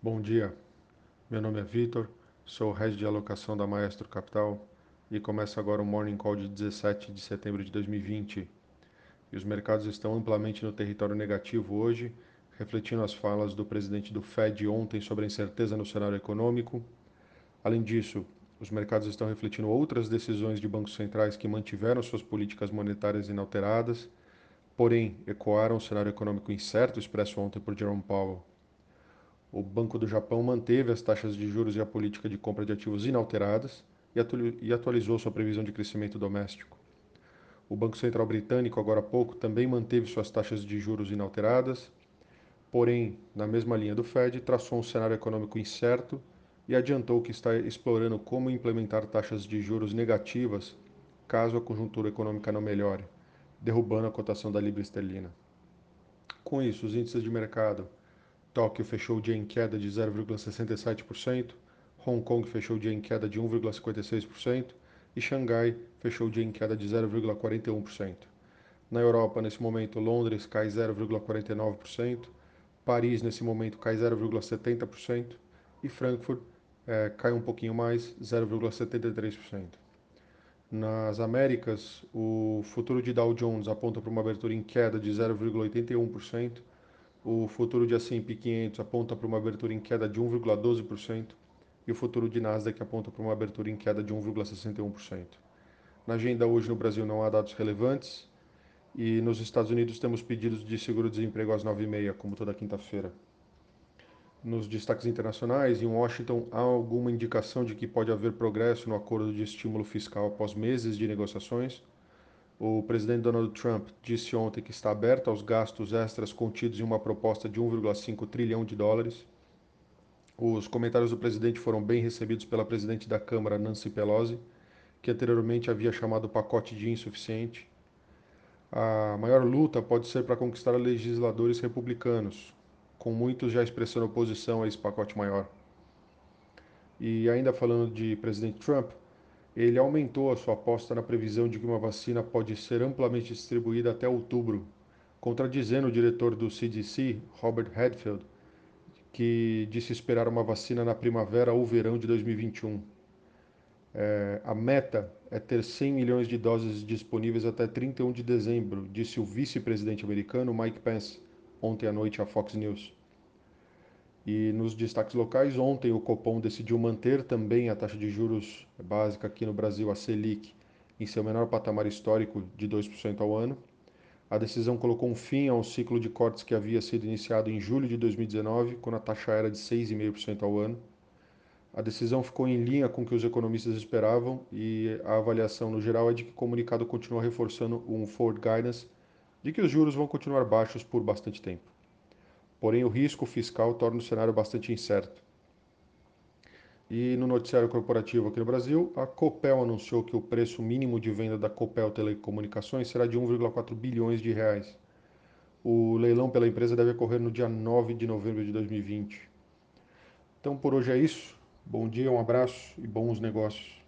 Bom dia, meu nome é Vitor, sou o head de alocação da Maestro Capital e começa agora o Morning Call de 17 de setembro de 2020. E os mercados estão amplamente no território negativo hoje, refletindo as falas do presidente do Fed ontem sobre a incerteza no cenário econômico. Além disso, os mercados estão refletindo outras decisões de bancos centrais que mantiveram suas políticas monetárias inalteradas, porém ecoaram o cenário econômico incerto expresso ontem por Jerome Powell. O Banco do Japão manteve as taxas de juros e a política de compra de ativos inalteradas e atualizou sua previsão de crescimento doméstico. O Banco Central Britânico, agora há pouco, também manteve suas taxas de juros inalteradas, porém, na mesma linha do Fed, traçou um cenário econômico incerto e adiantou que está explorando como implementar taxas de juros negativas caso a conjuntura econômica não melhore, derrubando a cotação da libra esterlina. Com isso, os índices de mercado Tóquio fechou o dia em queda de 0,67%, Hong Kong fechou o dia em queda de 1,56% e Xangai fechou o dia em queda de 0,41%. Na Europa, nesse momento, Londres cai 0,49%, Paris, nesse momento, cai 0,70% e Frankfurt é, cai um pouquinho mais, 0,73%. Nas Américas, o futuro de Dow Jones aponta para uma abertura em queda de 0,81%, o futuro de S&P 500 aponta para uma abertura em queda de 1,12% e o futuro de Nasdaq aponta para uma abertura em queda de 1,61%. Na agenda hoje no Brasil não há dados relevantes e nos Estados Unidos temos pedidos de seguro-desemprego às 9h30, como toda quinta-feira. Nos destaques internacionais, em Washington, há alguma indicação de que pode haver progresso no acordo de estímulo fiscal após meses de negociações, o presidente Donald Trump disse ontem que está aberto aos gastos extras contidos em uma proposta de 1,5 trilhão de dólares. Os comentários do presidente foram bem recebidos pela presidente da Câmara, Nancy Pelosi, que anteriormente havia chamado o pacote de insuficiente. A maior luta pode ser para conquistar legisladores republicanos, com muitos já expressando oposição a esse pacote maior. E ainda falando de presidente Trump, ele aumentou a sua aposta na previsão de que uma vacina pode ser amplamente distribuída até outubro, contradizendo o diretor do CDC, Robert Redfield, que disse esperar uma vacina na primavera ou verão de 2021. É, a meta é ter 100 milhões de doses disponíveis até 31 de dezembro, disse o vice-presidente americano Mike Pence ontem à noite à Fox News. E nos destaques locais, ontem o Copom decidiu manter também a taxa de juros básica aqui no Brasil, a Selic, em seu menor patamar histórico de 2% ao ano. A decisão colocou um fim ao ciclo de cortes que havia sido iniciado em julho de 2019, quando a taxa era de 6,5% ao ano. A decisão ficou em linha com o que os economistas esperavam e a avaliação no geral é de que o comunicado continua reforçando um forward guidance de que os juros vão continuar baixos por bastante tempo porém o risco fiscal torna o cenário bastante incerto. E no noticiário corporativo aqui no Brasil, a Copel anunciou que o preço mínimo de venda da Copel Telecomunicações será de 1,4 bilhões de reais. O leilão pela empresa deve ocorrer no dia 9 de novembro de 2020. Então por hoje é isso. Bom dia, um abraço e bons negócios.